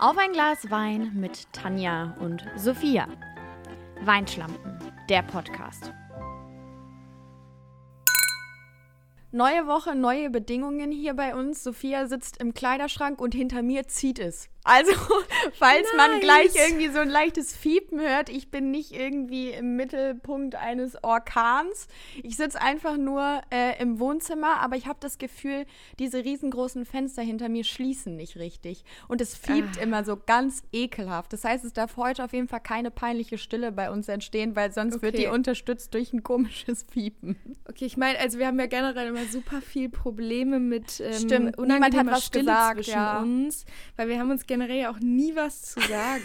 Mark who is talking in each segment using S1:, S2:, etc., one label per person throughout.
S1: Auf ein Glas Wein mit Tanja und Sophia. Weinschlampen, der Podcast. Neue Woche, neue Bedingungen hier bei uns. Sophia sitzt im Kleiderschrank und hinter mir zieht es. Also, falls nice. man gleich irgendwie so ein leichtes Fiepen hört, ich bin nicht irgendwie im Mittelpunkt eines Orkans. Ich sitze einfach nur äh, im Wohnzimmer, aber ich habe das Gefühl, diese riesengroßen Fenster hinter mir schließen nicht richtig. Und es fiebt ah. immer so ganz ekelhaft. Das heißt, es darf heute auf jeden Fall keine peinliche Stille bei uns entstehen, weil sonst okay. wird die unterstützt durch ein komisches Fiepen.
S2: Okay, ich meine, also wir haben ja generell immer super viel Probleme mit ähm,
S1: Stimmt, niemand hat was
S2: Stille
S1: gesagt,
S2: zwischen
S1: ja.
S2: uns, weil wir haben uns generell auch nie was zu sagen.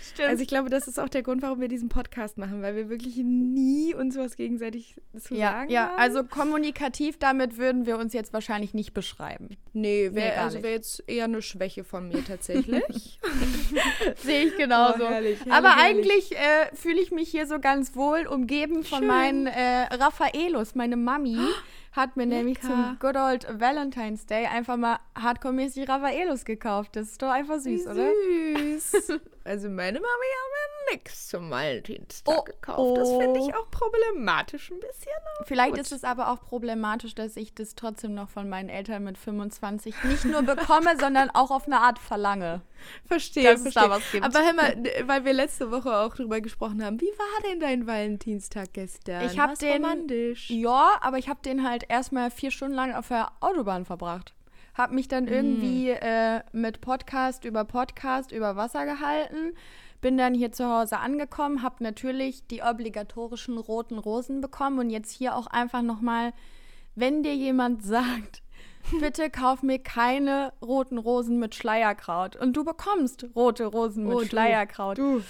S1: Stimmt.
S2: Also ich glaube, das ist auch der Grund, warum wir diesen Podcast machen, weil wir wirklich nie uns was gegenseitig zu
S1: ja,
S2: sagen
S1: ja.
S2: haben.
S1: Ja, also kommunikativ damit würden wir uns jetzt wahrscheinlich nicht beschreiben.
S2: Nee, wäre
S1: Nee,
S2: also wär jetzt eher eine Schwäche von mir tatsächlich.
S1: Sehe ich genauso.
S2: Oh, herrlich, herrlich,
S1: Aber
S2: herrlich.
S1: eigentlich äh, fühle ich mich hier so ganz wohl, umgeben von
S2: Schön.
S1: meinen äh, Raffaelos. Meine Mami hat mir nämlich
S2: Lecker.
S1: zum Good Old Valentine's Day einfach mal hardcore-mäßig Raffaelos gekauft. Das ist doch einfach süß,
S2: Wie
S1: oder?
S2: Süß. Also meine Mami hat mir nichts zum Valentinstag
S1: Oh,
S2: gekauft. Das
S1: oh.
S2: finde ich auch problematisch ein bisschen.
S1: Vielleicht
S2: Gut.
S1: ist es aber auch problematisch, dass ich das trotzdem noch von meinen Eltern mit 25 nicht nur bekomme, sondern auch auf eine Art verlange.
S2: Verstehe,
S1: dass es
S2: verstehe.
S1: da was gibt.
S2: Aber hör mal, weil wir letzte Woche auch drüber gesprochen haben, wie war denn dein Valentinstag gestern?
S1: Ich hab
S2: War's
S1: den-
S2: romantisch.
S1: Ja, aber ich habe den halt erstmal vier Stunden lang auf der Autobahn verbracht. Hab mich dann irgendwie äh, mit Podcast über Podcast über Wasser gehalten. Bin dann hier zu Hause angekommen, hab natürlich die obligatorischen roten Rosen bekommen und jetzt hier auch einfach nochmal, wenn dir jemand sagt, bitte kauf mir keine roten Rosen mit Schleierkraut und du bekommst rote Rosen mit
S2: Oh.
S1: Schleierkraut.
S2: Du,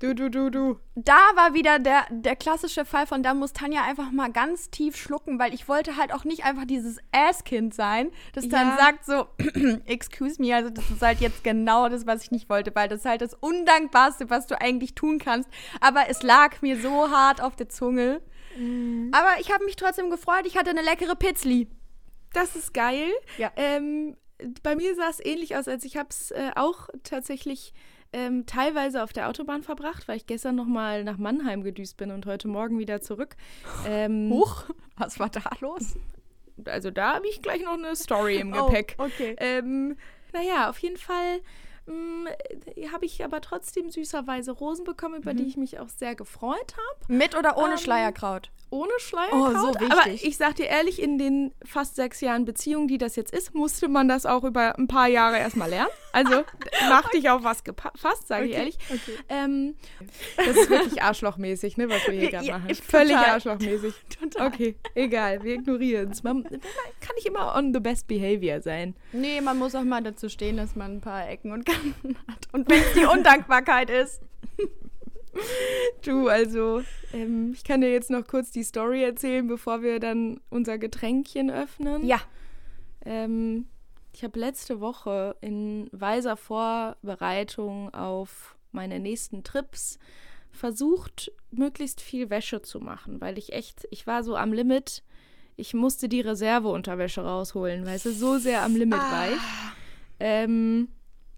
S2: du, du, du, du.
S1: Da war wieder der, der klassische Fall von, da muss Tanja einfach mal ganz tief schlucken, weil ich wollte halt auch nicht einfach dieses Ass-Kind sein, das dann
S2: Ja.
S1: sagt so, excuse me, also das ist halt jetzt genau das, was ich nicht wollte, weil das ist halt das Undankbarste, was du eigentlich tun kannst. Aber es lag mir so hart auf der Zunge.
S2: Mhm.
S1: Aber ich habe mich trotzdem gefreut, ich hatte eine leckere Pizzli.
S2: Das ist geil.
S1: Ja.
S2: Ähm, bei mir sah es ähnlich aus, als ich habe es äh, auch tatsächlich ähm, teilweise auf der Autobahn verbracht, weil ich gestern noch mal nach Mannheim gedüst bin und heute Morgen wieder zurück. Ähm,
S1: Huch, was war da los?
S2: Also da habe ich gleich noch eine Story im
S1: Oh,
S2: Gepäck.
S1: okay.
S2: Ähm, naja, auf jeden Fall mh, habe ich aber trotzdem süßerweise Rosen bekommen, über die ich mich auch sehr gefreut habe.
S1: Mit oder ohne
S2: Ähm,
S1: Schleierkraut?
S2: Ohne Schleierkraut.
S1: Oh, so
S2: Aber
S1: wichtig.
S2: ich sag dir ehrlich, in den fast sechs Jahren Beziehung, die das jetzt ist, musste man das auch über ein paar Jahre erstmal lernen. Also mach dich auf was gefasst, sage ich
S1: Okay,
S2: ehrlich.
S1: okay.
S2: Ähm, das ist wirklich arschlochmäßig, ne, was wir hier gerade
S1: Ja,
S2: machen.
S1: ich-
S2: Völlig
S1: total.
S2: arschlochmäßig.
S1: Total.
S2: Okay, egal, wir ignorieren es. Man, man kann nicht immer on the best behavior sein.
S1: Nee, man muss auch mal dazu stehen, dass man ein paar Ecken und Kanten hat. Und wenn es die Undankbarkeit ist.
S2: Du, also, ähm, ich kann dir jetzt noch kurz die Story erzählen, bevor wir dann unser Getränkchen öffnen.
S1: Ja.
S2: Ähm, ich habe letzte Woche in weiser Vorbereitung auf meine nächsten Trips versucht, möglichst viel Wäsche zu machen, weil ich echt, ich war so am Limit. Ich musste die Reserveunterwäsche rausholen, weil es so sehr am Limit war ich. Ähm,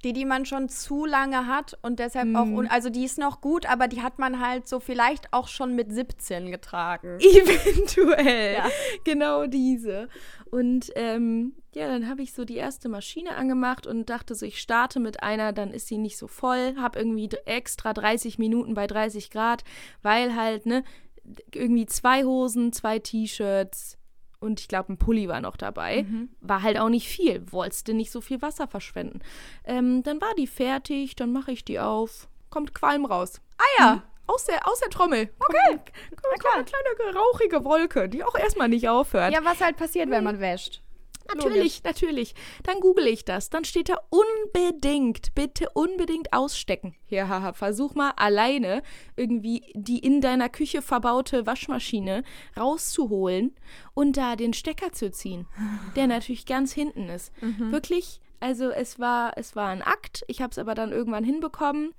S1: Die, die man schon zu lange hat und deshalb auch,
S2: Hm.
S1: un also die ist noch gut, aber die hat man halt so vielleicht auch schon mit 17 getragen.
S2: Eventuell.
S1: Ja.
S2: Genau diese. Und ähm, ja, dann habe ich so die erste Maschine angemacht und dachte so, ich starte mit einer, dann ist sie nicht so voll. Habe irgendwie extra 30 Minuten bei 30 Grad, weil halt, ne, irgendwie zwei Hosen, zwei T-Shirts und ich glaube, ein Pulli war noch dabei. War halt auch nicht viel. Wolltest nicht so viel Wasser verschwenden. Ähm, dann war die fertig, dann mache ich die auf. Kommt Qualm raus.
S1: Ah ja.
S2: Aus der, aus der Trommel. Okay. Kommt, kommt, kommt eine kleine rauchige Wolke, die auch erstmal nicht aufhört.
S1: Ja, was halt passiert, wenn man wäscht.
S2: Natürlich, natürlich. Dann google ich das. Dann steht da unbedingt, bitte unbedingt ausstecken. Ja, haha, versuch mal alleine irgendwie die in deiner Küche verbaute Waschmaschine rauszuholen und da den Stecker zu ziehen, der natürlich ganz hinten ist. Wirklich, also es war, es war ein Akt. Ich habe es aber dann irgendwann hinbekommen.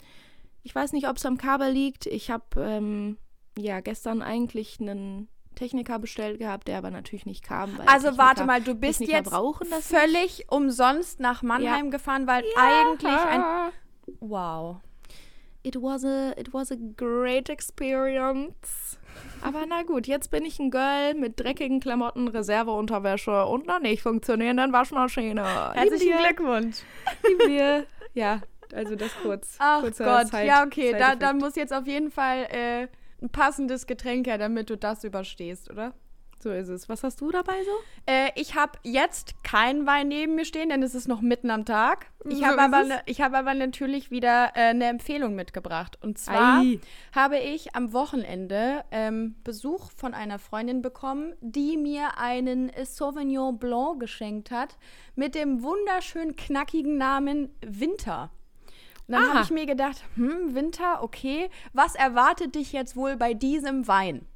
S2: Ich weiß nicht, ob es am Kabel liegt. Ich habe ähm, ja gestern eigentlich einen Techniker bestellt gehabt, der aber natürlich nicht kam.
S1: Also
S2: Techniker-
S1: warte mal, du bist
S2: Techniker
S1: jetzt völlig umsonst nach Mannheim gefahren, weil
S2: Ja.
S1: eigentlich ein Wow.
S2: It was a, it was a great experience. Aber na gut, jetzt bin ich ein Girl mit dreckigen Klamotten, Reserveunterwäsche und einer nicht funktionierenden Waschmaschine.
S1: Herzlichen Glückwunsch.
S2: Lieben wir. Ja, also das kurz.
S1: Ach Gott,
S2: Side-
S1: ja okay, da, dann muss jetzt auf jeden Fall äh, ein passendes Getränk her, damit du das überstehst, oder?
S2: So ist es. Was hast du dabei so?
S1: Äh, ich habe jetzt keinen Wein neben mir stehen, denn es ist noch mitten am Tag. Ich
S2: So
S1: habe aber, ne, ich hab aber natürlich wieder äh, eine Empfehlung mitgebracht. Und zwar
S2: Ei.
S1: habe ich am Wochenende ähm, Besuch von einer Freundin bekommen, die mir einen Sauvignon Blanc geschenkt hat mit dem wunderschön knackigen Namen Winter. Und dann habe ich mir gedacht, hm, Winter, okay, was erwartet dich jetzt wohl bei diesem Wein?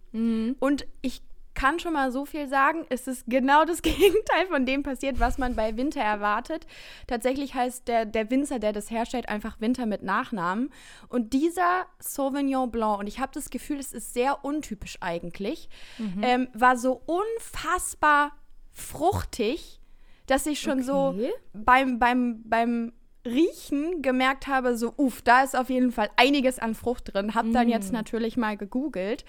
S1: Und ich kann schon mal so viel sagen, es ist genau das Gegenteil von dem passiert, was man bei Winter erwartet. Tatsächlich heißt der, der Winzer, der das herstellt, einfach Winter mit Nachnamen. Und dieser Sauvignon Blanc, und ich habe das Gefühl, es ist sehr untypisch eigentlich, ähm, war so unfassbar fruchtig, dass ich schon so
S2: Okay.
S1: beim, beim, beim Riechen gemerkt habe, so, uff, da ist auf jeden Fall einiges an Frucht drin. Hab dann jetzt natürlich mal gegoogelt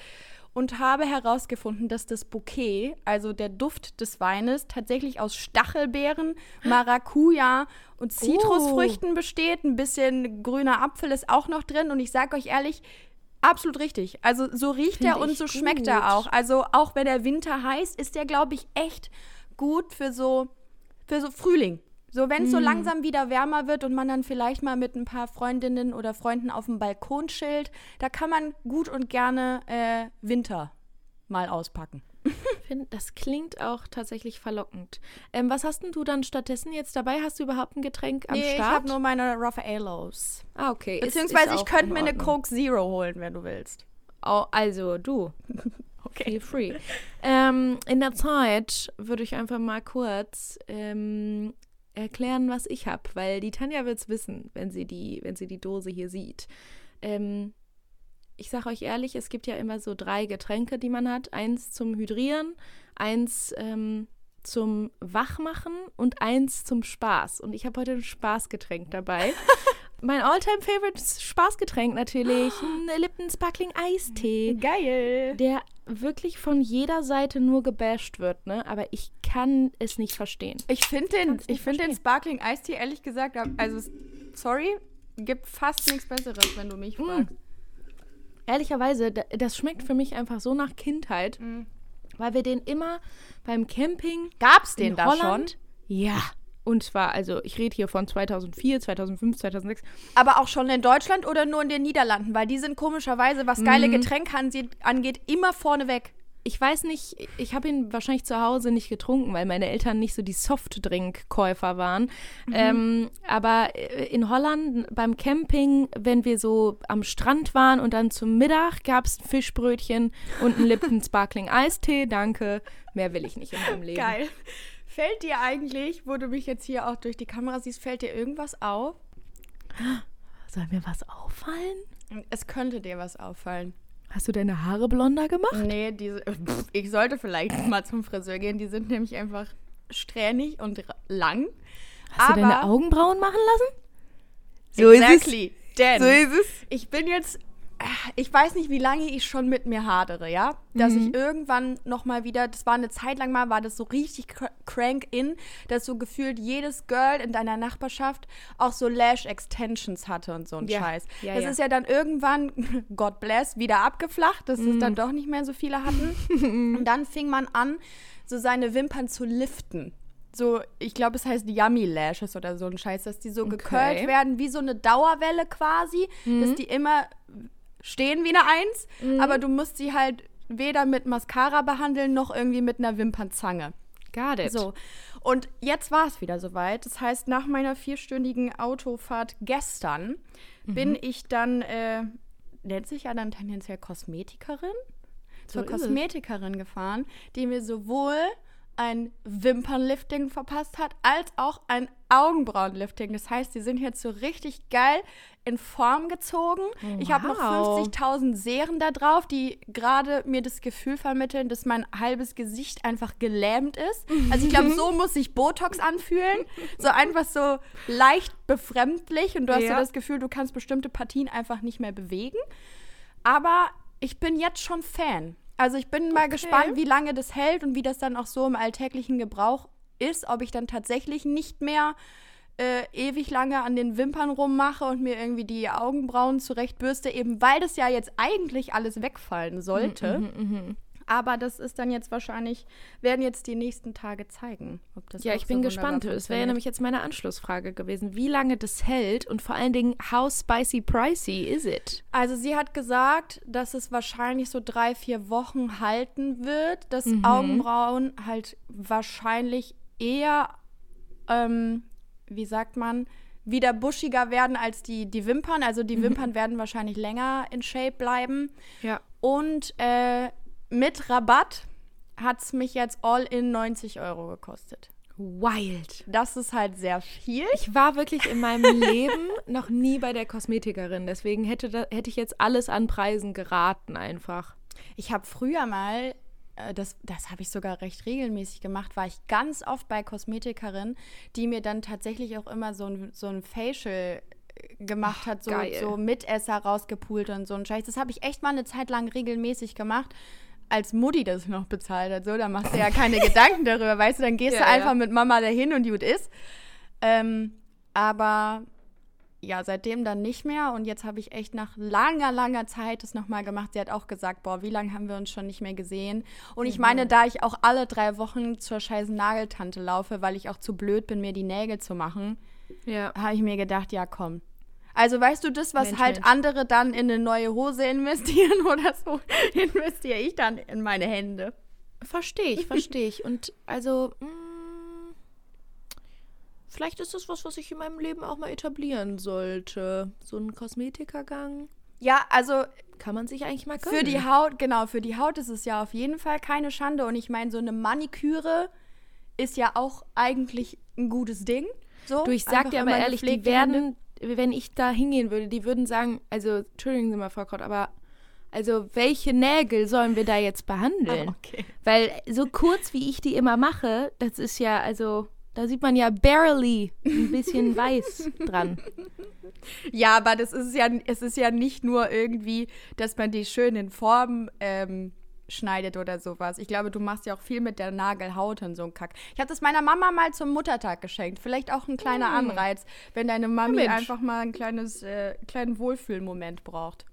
S1: und habe herausgefunden, dass das Bouquet, also der Duft des Weines, tatsächlich aus Stachelbeeren, Maracuja und Zitrusfrüchten besteht. Ein bisschen grüner Apfel ist auch noch drin. Und ich sage euch ehrlich, absolut richtig. Also so riecht
S2: Find
S1: er und so schmeckt
S2: gut.
S1: er auch. Also auch wenn der Winter heiß, ist der, glaube ich, echt gut für so, für so Frühling. So, wenn es so langsam wieder wärmer wird und man dann vielleicht mal mit ein paar Freundinnen oder Freunden auf dem Balkon chillt, da kann man gut und gerne äh, Winter mal auspacken.
S2: Ich das klingt auch tatsächlich verlockend. Ähm, was hast denn du dann stattdessen jetzt dabei? Hast du überhaupt ein Getränk am
S1: nee, ich
S2: Start?
S1: habe nur meine Raffaellos.
S2: ah, okay. Ist-
S1: Beziehungsweise
S2: ist
S1: ich
S2: auch
S1: könnte mir eine. Coke Zero holen, wenn du willst.
S2: Oh, also, du.
S1: Okay.
S2: Feel free. ähm, in der Zeit würde ich einfach mal kurz ähm, erklären, was ich habe, weil die Tanja wird es wissen, wenn sie die, wenn sie die Dose hier sieht. Ähm, ich sage euch ehrlich, es gibt ja immer so drei Getränke, die man hat. Eins zum Hydrieren, eins ähm, zum Wachmachen und eins zum Spaß. Und ich habe heute ein Spaßgetränk dabei. mein alltime favorite Spaßgetränk natürlich, ein Lipton Sparkling Eistee
S1: Geil.
S2: der wirklich von jeder Seite nur gebasht wird, ne? Aber ich kann es nicht verstehen.
S1: Ich finde den, ich find den. Sparkling Eistee ehrlich gesagt, also sorry, gibt fast nichts Besseres, wenn du mich
S2: Mm.
S1: fragst.
S2: Ehrlicherweise, da- das schmeckt für mich einfach so nach Kindheit, weil wir den immer beim Camping
S1: Gab's den
S2: in
S1: da
S2: Holland,
S1: schon?
S2: Ja. Und zwar, also ich rede hier von 2004, 2005, 2006.
S1: Aber auch schon in Deutschland oder nur in den Niederlanden? Weil die sind komischerweise, was
S2: Mhm.
S1: geile Getränke ansie- angeht, immer vorneweg.
S2: Ich weiß nicht, ich habe ihn wahrscheinlich zu Hause nicht getrunken, weil meine Eltern nicht so die Softdrink-Käufer waren. Ähm, aber äh, in Holland beim Camping, wenn wir so am Strand waren und dann zum Mittag gab es ein Fischbrötchen und einen Lipton Sparkling Eistee, danke. Mehr will ich nicht in meinem Leben.
S1: Geil. Fällt dir eigentlich, wo du mich jetzt hier auch durch die Kamera siehst, fällt dir irgendwas auf?
S2: Soll mir was auffallen?
S1: Es könnte dir was auffallen.
S2: Hast du deine Haare blonder gemacht?
S1: Nee, diese, pff, ich sollte vielleicht mal zum Friseur gehen. Die sind nämlich einfach strähnig und lang.
S2: Hast
S1: Aber
S2: du deine Augenbrauen machen lassen?
S1: So exactly. Denn
S2: So ist es.
S1: ich bin jetzt, ich weiß nicht, wie lange ich schon mit mir hadere, ja? Dass
S2: Mhm.
S1: ich irgendwann noch mal wieder, das war eine Zeit lang mal, war das so richtig cr- crank in, dass so gefühlt jedes Girl in deiner Nachbarschaft auch so Lash Extensions hatte und so ein
S2: Ja.
S1: Scheiß.
S2: Ja,
S1: das
S2: ja.
S1: ist ja dann irgendwann, God bless, wieder abgeflacht, dass es
S2: Mhm.
S1: dann doch nicht mehr so viele hatten. und dann fing man an, so seine Wimpern zu liften. So, ich glaube, es heißt Yummy Lashes oder so ein Scheiß, dass die so gekurlt
S2: Okay. Mhm.
S1: werden, wie so eine Dauerwelle quasi, dass die immer stehen wie eine Eins, aber du musst sie halt weder mit Mascara behandeln noch irgendwie mit einer Wimpernzange.
S2: Got it.
S1: So. Und jetzt war es wieder soweit. Das heißt, nach meiner vierstündigen Autofahrt gestern
S2: Mhm.
S1: bin ich dann, äh, nennt sich ja dann tendenziell Kosmetikerin, zur
S2: So es.
S1: Kosmetikerin gefahren, die mir sowohl ein Wimpernlifting verpasst hat, als auch ein Augenbrauenlifting. Das heißt, die sind jetzt so richtig geil in Form gezogen. Wow. Ich habe noch 50.000 Serien da drauf, die gerade mir das Gefühl vermitteln, dass mein halbes Gesicht einfach gelähmt ist. Also ich glaube, so muss sich Botox anfühlen. So einfach so leicht befremdlich und du hast ja. so das Gefühl, du kannst bestimmte Partien einfach nicht mehr bewegen. Aber ich bin jetzt schon Fan. Also ich bin mal okay. gespannt, wie lange das hält und wie das dann auch so im alltäglichen Gebrauch ist, ob ich dann tatsächlich nicht mehr äh, ewig lange an den Wimpern rummache und mir irgendwie die Augenbrauen zurechtbürste, eben weil das ja jetzt eigentlich alles wegfallen sollte. Mhm, mh, mh. Aber das ist dann jetzt wahrscheinlich, werden jetzt die nächsten Tage zeigen, ob das
S2: Ja, ich bin so gespannt. Das wäre ja nämlich jetzt meine Anschlussfrage gewesen, wie lange das hält und vor allen Dingen, how spicy pricey is it?
S1: Also sie hat gesagt, dass es wahrscheinlich so drei, vier Wochen halten wird, dass mhm. Augenbrauen halt wahrscheinlich eher, ähm, wie sagt man, wieder buschiger werden als die, die Wimpern. Also die mhm. Wimpern werden wahrscheinlich länger in Shape bleiben.
S2: Ja.
S1: Und äh, mit Rabatt hat es mich jetzt all in 90 Euro gekostet.
S2: Wild.
S1: Das ist halt sehr viel.
S2: Ich war wirklich in meinem Leben noch nie bei der Kosmetikerin. Deswegen hätte, da, hätte ich jetzt alles an Preisen geraten einfach.
S1: Ich habe früher mal, äh, das, das habe ich sogar recht regelmäßig gemacht, war ich ganz oft bei Kosmetikerin, die mir dann tatsächlich auch immer so ein, so ein Facial äh, gemacht Ach, hat, so, so Mitesser rausgepult und so ein Scheiß. Das habe ich echt mal eine Zeit lang regelmäßig gemacht als Mutti das noch bezahlt hat, so, dann machst du ja keine Gedanken darüber, weißt du, dann gehst ja, du einfach ja. mit Mama dahin und gut ist. Ähm, aber ja, seitdem dann nicht mehr und jetzt habe ich echt nach langer, langer Zeit das nochmal gemacht. Sie hat auch gesagt, boah, wie lange haben wir uns schon nicht mehr gesehen? Und ich mhm. meine, da ich auch alle drei Wochen zur scheiß Nageltante laufe, weil ich auch zu blöd bin, mir die Nägel zu machen, ja. habe ich mir gedacht, ja komm, also weißt du, das, was Mensch, halt Mensch. andere dann in eine neue Hose investieren oder so, investiere ich dann in meine Hände.
S2: Verstehe ich, verstehe ich. Und also, mh, mm, vielleicht ist das was, was ich in meinem Leben auch mal etablieren sollte. So ein Kosmetikergang.
S1: Ja, also
S2: kann man sich eigentlich mal gönnen.
S1: Für die Haut, genau, für die Haut ist es ja auf jeden Fall keine Schande. Und ich meine, so eine Maniküre ist ja auch eigentlich ein gutes Ding. So,
S2: du, ich sag dir aber ehrlich, die werden, wenn ich da hingehen würde, die würden sagen, also, entschuldigen Sie mal, Frau Kraut, aber also welche Nägel sollen wir da jetzt behandeln?
S1: Oh, okay.
S2: Weil so kurz wie ich die immer mache, das ist ja, also, da sieht man ja barely ein bisschen weiß dran.
S1: Ja, aber das ist ja, es ist ja nicht nur irgendwie, dass man die schön in Form ähm, schneidet oder sowas. Ich glaube, du machst ja auch viel mit der Nagelhaut und so ein Kack. Ich habe das meiner Mama mal zum Muttertag geschenkt. Vielleicht auch ein kleiner mm. Anreiz, wenn deine Mami ja, einfach mal ein kleines, äh, kleinen Wohlfühlmoment braucht.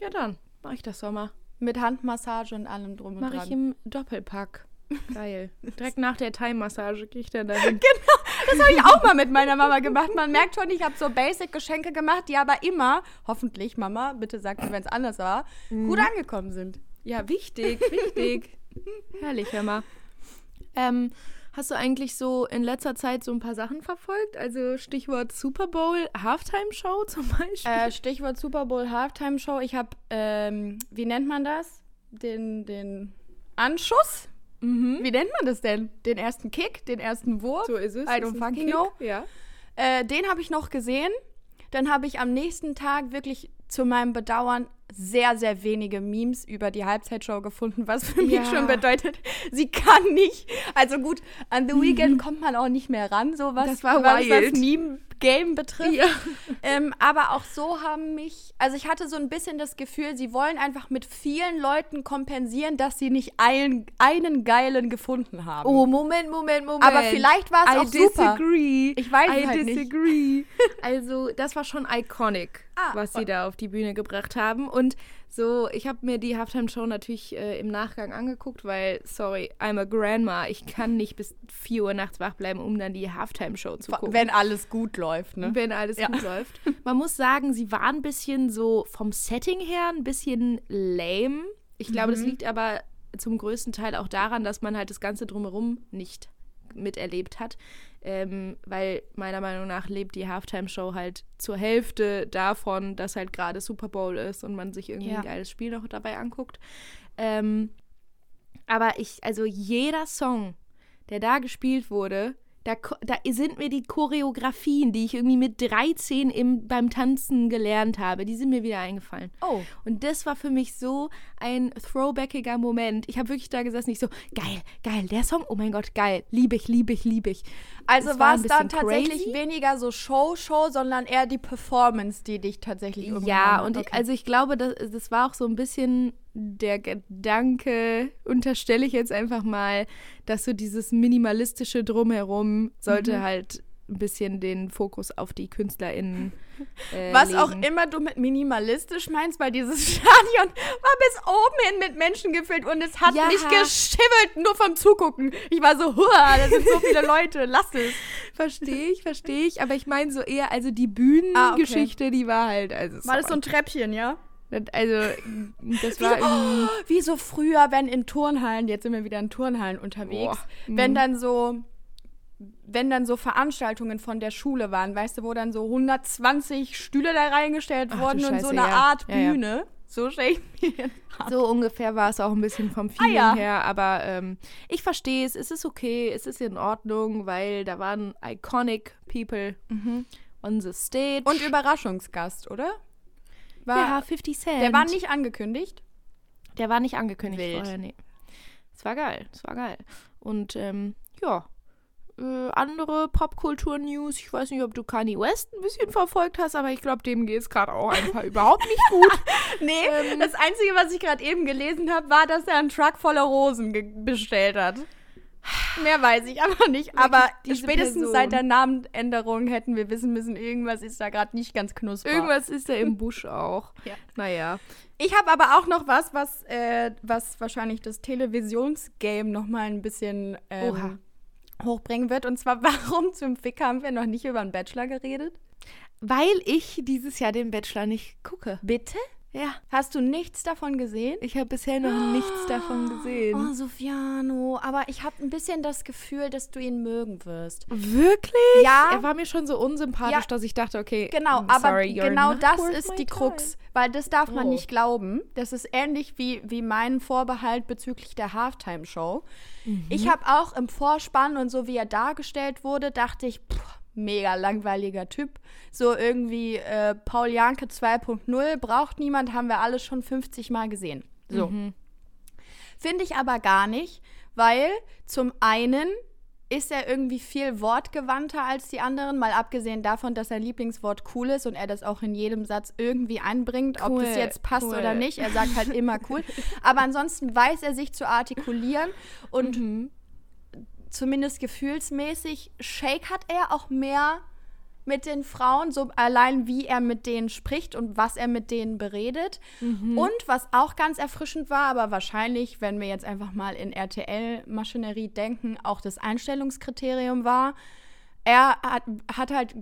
S2: Ja, dann mache ich das mal.
S1: Mit Handmassage und allem drum und
S2: mach
S1: dran.
S2: Mache ich im Doppelpack. Geil. Direkt nach der Thai-Massage gehe ich dann dahin.
S1: genau, das habe ich auch mal mit meiner Mama gemacht. Man merkt schon, ich habe so Basic-Geschenke gemacht, die aber immer, hoffentlich, Mama, bitte sag mir, wenn es anders war, mhm. gut angekommen sind.
S2: Ja, wichtig, wichtig. Herrlich, hör mal. Ähm, hast du eigentlich so in letzter Zeit so ein paar Sachen verfolgt? Also Stichwort Super Bowl Halftime Show zum Beispiel?
S1: Äh, Stichwort Super Bowl Halftime Show. Ich habe, ähm, wie nennt man das? Den, den Anschuss? Mhm. Wie nennt man das denn? Den ersten Kick, den ersten Wurf?
S2: So ist es.
S1: I don't fucking know.
S2: Ja.
S1: Äh, den habe ich noch gesehen. Dann habe ich am nächsten Tag wirklich zu meinem Bedauern sehr, sehr wenige Memes über die Halbzeitshow gefunden, was für mich ja. schon bedeutet, sie kann nicht. Also gut, an The Weekend mhm. kommt man auch nicht mehr ran, so was,
S2: das, war
S1: was
S2: das
S1: Meme-Game betrifft. Ja. Ähm, aber auch so haben mich, also ich hatte so ein bisschen das Gefühl, sie wollen einfach mit vielen Leuten kompensieren, dass sie nicht einen, einen geilen gefunden haben.
S2: Oh, Moment, Moment, Moment.
S1: Aber vielleicht war es auch
S2: disagree.
S1: super. Ich weiß
S2: I
S1: halt
S2: disagree.
S1: nicht.
S2: Also, das war schon iconic, ah, was sie da auf die Bühne gebracht haben. Und so, ich habe mir die Halftime-Show natürlich äh, im Nachgang angeguckt, weil, sorry, I'm a Grandma. Ich kann nicht bis 4 Uhr nachts wach bleiben, um dann die Halftime-Show zu gucken.
S1: Wenn alles gut läuft, ne?
S2: Wenn alles ja. gut läuft. Man muss sagen, sie war ein bisschen so vom Setting her ein bisschen lame. Ich glaube, mhm. das liegt aber zum größten Teil auch daran, dass man halt das Ganze drumherum nicht miterlebt hat ähm, weil meiner Meinung nach lebt die Halftime-Show halt zur Hälfte davon, dass halt gerade Super Bowl ist und man sich irgendwie ja. ein geiles Spiel noch dabei anguckt. Ähm, aber ich, also jeder Song, der da gespielt wurde, da, da sind mir die Choreografien, die ich irgendwie mit 13 im, beim Tanzen gelernt habe, die sind mir wieder eingefallen.
S1: Oh.
S2: Und das war für mich so ein throwbackiger Moment. Ich habe wirklich da gesessen, ich so, geil, geil, der Song, oh mein Gott, geil, liebe ich, liebe ich, liebe ich.
S1: Also
S2: Es
S1: war es dann tatsächlich
S2: crazy.
S1: weniger so Show-Show, sondern eher die Performance, die dich tatsächlich
S2: Ja, und ich,
S1: Okay.
S2: also ich glaube, das, das war auch so ein bisschen der Gedanke, unterstelle ich jetzt einfach mal, dass so dieses minimalistische Drumherum sollte
S1: Mhm.
S2: halt ein bisschen den Fokus auf die KünstlerInnen äh,
S1: Was
S2: legen.
S1: auch immer du mit minimalistisch meinst, weil dieses Stadion war bis oben hin mit Menschen gefüllt und es hat
S2: Ja.
S1: mich geschimmelt nur vom Zugucken. Ich war so, huah, das sind so viele Leute, lass es.
S2: Verstehe ich, verstehe ich, aber ich meine so eher, also die
S1: Ah, okay.
S2: Bühnengeschichte, die war halt, also
S1: War das so ein Treppchen, ja?
S2: Also das war irgendwie,
S1: Wie so früher, wenn in Turnhallen, jetzt sind wir wieder in Turnhallen unterwegs,
S2: mhm.
S1: wenn dann so wenn dann so Veranstaltungen von der Schule waren, weißt du, wo dann so 120 Stühle da reingestellt
S2: Ach
S1: wurden und so
S2: Scheiße,
S1: eine
S2: ja.
S1: Art
S2: Ja, ja.
S1: Bühne. So stelle ich mir
S2: so ungefähr war es auch ein bisschen vom Feeling
S1: Ah, ja.
S2: her, aber ähm, ich verstehe es, es ist okay, es ist in Ordnung, weil da waren iconic people on the stage.
S1: Und Überraschungsgast, oder? War,
S2: ja, 50 Cent.
S1: Der war nicht angekündigt.
S2: Der war nicht angekündigt
S1: Wild.
S2: vorher, nee. Es war geil, es war geil. Und ähm, ja, äh, andere Popkultur-News. Ich weiß nicht, ob du Kanye West ein bisschen verfolgt hast, aber ich glaube, dem geht es gerade auch einfach überhaupt nicht gut.
S1: Nee,
S2: Ähm.
S1: das Einzige, was ich gerade eben gelesen habe, war, dass er einen Truck voller Rosen bestellt hat. Mehr weiß ich aber nicht. Aber spätestens
S2: Person.
S1: seit der Namenänderung hätten wir wissen müssen, irgendwas ist da gerade nicht ganz knusper.
S2: Irgendwas ist da im Busch auch.
S1: Ja.
S2: Naja.
S1: Ich habe aber auch noch was, was, äh, was wahrscheinlich das Televisionsgame noch mal ein bisschen ähm, hochbringen wird. Und zwar, warum zum Fick haben wir noch nicht über einen Bachelor geredet?
S2: Weil ich dieses Jahr den Bachelor nicht gucke.
S1: Bitte?
S2: Ja.
S1: Hast du nichts davon gesehen?
S2: Ich habe bisher noch nichts davon gesehen.
S1: Oh, Sofiano, aber ich habe ein bisschen das Gefühl, dass du ihn mögen wirst.
S2: Wirklich?
S1: Ja.
S2: Er war mir schon so unsympathisch,
S1: Ja.
S2: dass ich dachte, okay,
S1: Genau,
S2: mm,
S1: aber
S2: sorry, you're
S1: genau das ist die
S2: time.
S1: Krux, weil das darf man
S2: Oh.
S1: nicht glauben. Das ist ähnlich wie, wie mein Vorbehalt bezüglich der Halftime-Show.
S2: Mhm.
S1: Ich habe auch im Vorspann und so wie er dargestellt wurde, dachte ich, pff, mega langweiliger Typ. So irgendwie äh, Paul Janke 2.0 braucht niemand, haben wir alles schon 50 Mal gesehen. So.
S2: Mhm.
S1: Finde ich aber gar nicht, weil zum einen ist er irgendwie viel wortgewandter als die anderen, mal abgesehen davon, dass sein Lieblingswort cool ist und er das auch in jedem Satz irgendwie einbringt, ob
S2: Cool,
S1: das jetzt passt
S2: cool.
S1: oder nicht. Er sagt halt immer cool. Aber ansonsten weiß er sich zu artikulieren und
S2: Mhm.
S1: Zumindest gefühlsmäßig shakert er auch mehr mit den Frauen, so allein wie er mit denen spricht und was er mit denen beredet. Und was auch ganz erfrischend war, aber wahrscheinlich, wenn wir jetzt einfach mal in RTL-Maschinerie denken, auch das Einstellungskriterium war, er hat, hat halt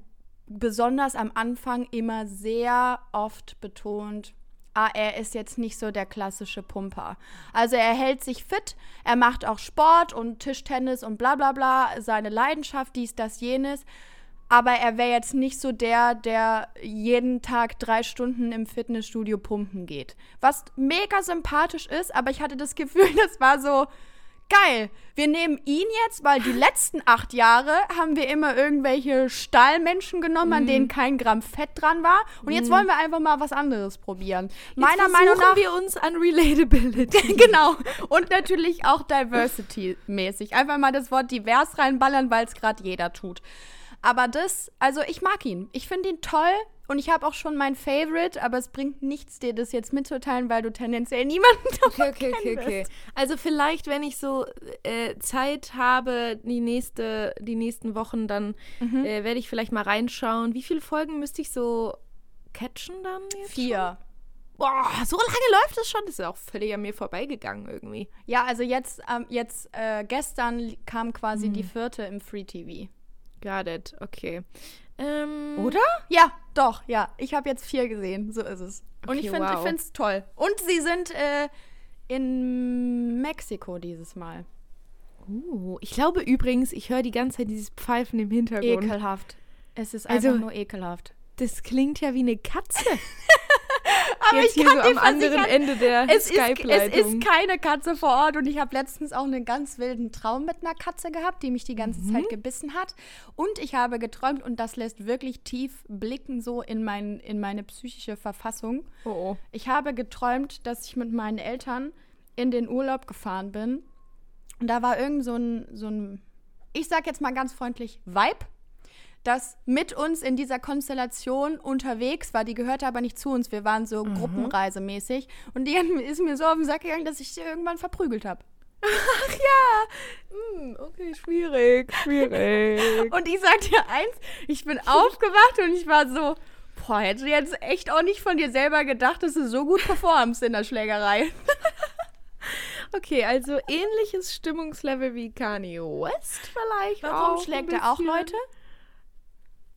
S1: besonders am Anfang immer sehr oft betont, ah, er ist jetzt nicht so der klassische Pumper. Also er hält sich fit, er macht auch Sport und Tischtennis und bla bla bla, seine Leidenschaft, dies, das, jenes. Aber er wäre jetzt nicht so der, der jeden Tag drei Stunden im Fitnessstudio pumpen geht. Was mega sympathisch ist, aber ich hatte das Gefühl, das war so, geil, wir nehmen ihn jetzt, weil die letzten acht Jahre haben wir immer irgendwelche Stahlmenschen genommen, an denen kein Gramm Fett dran war. Und jetzt wollen wir einfach mal was anderes probieren. Meiner
S2: Jetzt
S1: Meinung
S2: versuchen
S1: nach.
S2: wir uns an Relatability.
S1: genau. Und natürlich auch Diversity-mäßig. Einfach mal das Wort divers reinballern, weil es gerade jeder tut. Aber das, also ich mag ihn. Ich finde ihn toll. Und ich habe auch schon mein Favorite, aber es bringt nichts, dir das jetzt mitzuteilen, weil du tendenziell niemanden
S2: Okay, okay, okay, okay. Also vielleicht, wenn ich so äh, Zeit habe, die nächste, die nächsten Wochen, dann
S1: Mhm.
S2: äh, werde ich vielleicht mal reinschauen. Wie viele Folgen müsste ich so catchen dann? Jetzt
S1: Vier.
S2: Schon? Boah, so lange läuft es schon. Das ist ja auch völlig an mir vorbeigegangen irgendwie.
S1: Ja, also jetzt, ähm, jetzt äh, gestern kam quasi
S2: Hm.
S1: die vierte im Free TV.
S2: Got it, okay. Ähm,
S1: Oder? Ja, doch, ja. Ich habe jetzt vier gesehen, so ist es. Und
S2: Okay,
S1: ich finde
S2: wow.
S1: es toll. Und sie sind äh, in Mexiko dieses Mal.
S2: Uh, ich glaube übrigens, ich höre die ganze Zeit dieses Pfeifen im Hintergrund.
S1: Ekelhaft. Es ist
S2: Also-
S1: einfach nur ekelhaft.
S2: Das klingt ja wie eine Katze.
S1: Aber
S2: Jetzt
S1: ich
S2: hier
S1: kann
S2: so am anderen Ende der
S1: es ist, es
S2: Skype-Leitung.
S1: ist keine Katze vor Ort und ich habe letztens auch einen ganz wilden Traum mit einer Katze gehabt, die mich die ganze
S2: Mhm.
S1: Zeit gebissen hat. Und ich habe geträumt und das lässt wirklich tief blicken so in, mein, in meine psychische Verfassung.
S2: Oh, oh.
S1: Ich habe geträumt, dass ich mit meinen Eltern in den Urlaub gefahren bin. Und da war irgend so ein, so ein, ich sag jetzt mal ganz freundlich, Vibe, das mit uns in dieser Konstellation unterwegs war. Die gehörte aber nicht zu uns. Wir waren so gruppenreisemäßig. Und die ist mir so auf den Sack gegangen, dass ich sie irgendwann verprügelt habe.
S2: Hm, okay, schwierig, schwierig.
S1: Und ich sag dir eins, ich bin aufgewacht und ich war so, boah, hättest du jetzt echt auch nicht von dir selber gedacht, dass du so gut performst in der Schlägerei.
S2: Okay, also ähnliches Stimmungslevel wie Kanye West vielleicht
S1: Warum
S2: auch.
S1: schlägt er auch. Leute?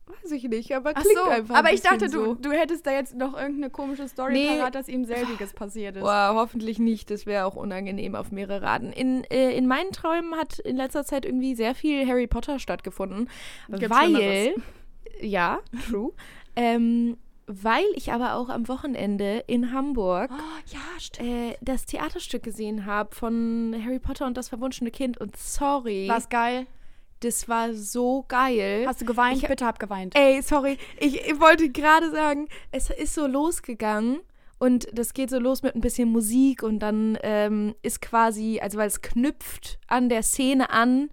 S2: Weiß ich nicht, aber klingt
S1: so,
S2: einfach ein
S1: aber ich dachte,
S2: so.
S1: du, du hättest da jetzt noch irgendeine komische Story
S2: Nee.
S1: parat, dass ihm selbiges passiert ist.
S2: Boah, hoffentlich nicht. Das wäre auch unangenehm auf mehrere Raten. In, äh, in meinen Träumen hat in letzter Zeit irgendwie sehr viel Harry Potter stattgefunden.
S1: Gibt's
S2: weil, ja, true. ähm, weil ich aber auch am Wochenende in Hamburg
S1: Oh, ja,
S2: äh, das Theaterstück gesehen habe von Harry Potter und das verwunschene Kind. Und sorry,
S1: War's geil?
S2: Das war so geil.
S1: Hast du geweint?
S2: Ich-
S1: Bitte hab geweint.
S2: Ey, sorry, ich, ich wollte gerade sagen, es ist so losgegangen und das geht so los mit ein bisschen Musik und dann ähm, ist quasi, also weil es knüpft an der Szene an,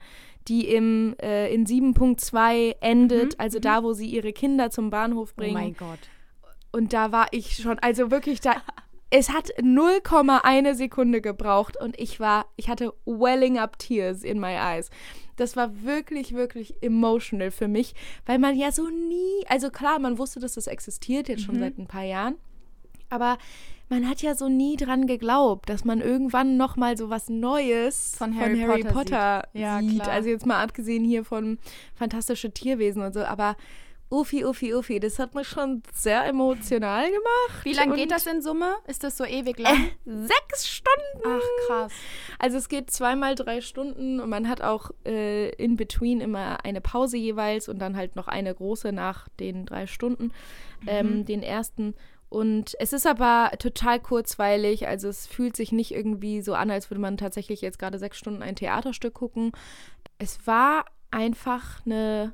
S2: die im, äh, in 7.2 endet, also da, wo sie ihre Kinder zum Bahnhof
S1: oh
S2: bringen.
S1: mein Gott.
S2: Und da war ich schon, also wirklich da. Es hat 0,1 Sekunde gebraucht und ich war, ich hatte welling up tears in my eyes. Das war wirklich, wirklich emotional für mich, weil man ja so nie, also klar, man wusste, dass das existiert, jetzt
S1: Mhm.
S2: schon seit ein paar Jahren, aber man hat ja so nie dran geglaubt, dass man irgendwann noch mal so was Neues
S1: Von Harry Potter
S2: Potter
S1: sieht. Ja,
S2: sieht. Also jetzt mal abgesehen hier von fantastische Tierwesen und so, aber Ufi, Ufi, Ufi, das hat mich schon sehr emotional gemacht.
S1: Wie lange geht das in Summe? Ist das so ewig lang?
S2: Sechs Stunden.
S1: Ach, krass.
S2: Also es geht zweimal drei Stunden und man hat auch äh, in between immer eine Pause jeweils und dann halt noch eine große nach den drei Stunden, ähm, den ersten. Und es ist aber total kurzweilig, also es fühlt sich nicht irgendwie so an, als würde man tatsächlich jetzt gerade sechs Stunden ein Theaterstück gucken. Es war einfach eine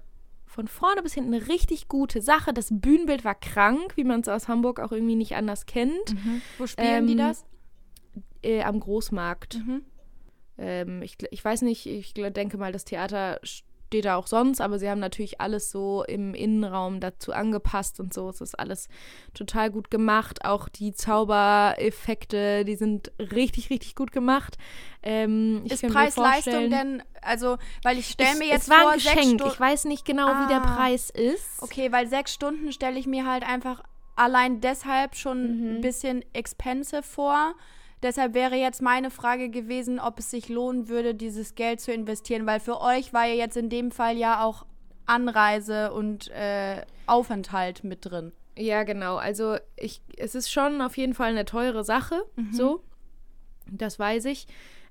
S2: von vorne bis hinten eine richtig gute Sache. Das Bühnenbild war krank, wie man es aus Hamburg auch irgendwie nicht anders kennt.
S1: Wo spielen die
S2: Ähm,
S1: das?
S2: Äh, am Großmarkt.
S1: Mhm.
S2: Ähm, ich, ich weiß nicht, ich denke mal, das Theater steht da auch sonst, aber sie haben natürlich alles so im Innenraum dazu angepasst und so. Es ist alles total gut gemacht. Auch die Zaubereffekte, die sind richtig, richtig gut gemacht. Ähm,
S1: Ist Preis-Leistung denn, also, weil ich stelle mir jetzt
S2: es war
S1: vor,
S2: ein Geschenk. Ich weiß nicht genau, wie der
S1: Ah.
S2: Preis ist.
S1: Okay, weil sechs Stunden stelle ich mir halt einfach allein deshalb schon
S2: Mhm.
S1: ein bisschen expensive vor. Deshalb wäre jetzt meine Frage gewesen, ob es sich lohnen würde, dieses Geld zu investieren, weil für euch war ja jetzt in dem Fall ja auch Anreise und äh, Aufenthalt mit drin.
S2: Ja, genau. Also ich, es ist schon auf jeden Fall eine teure Sache, so. Das weiß ich.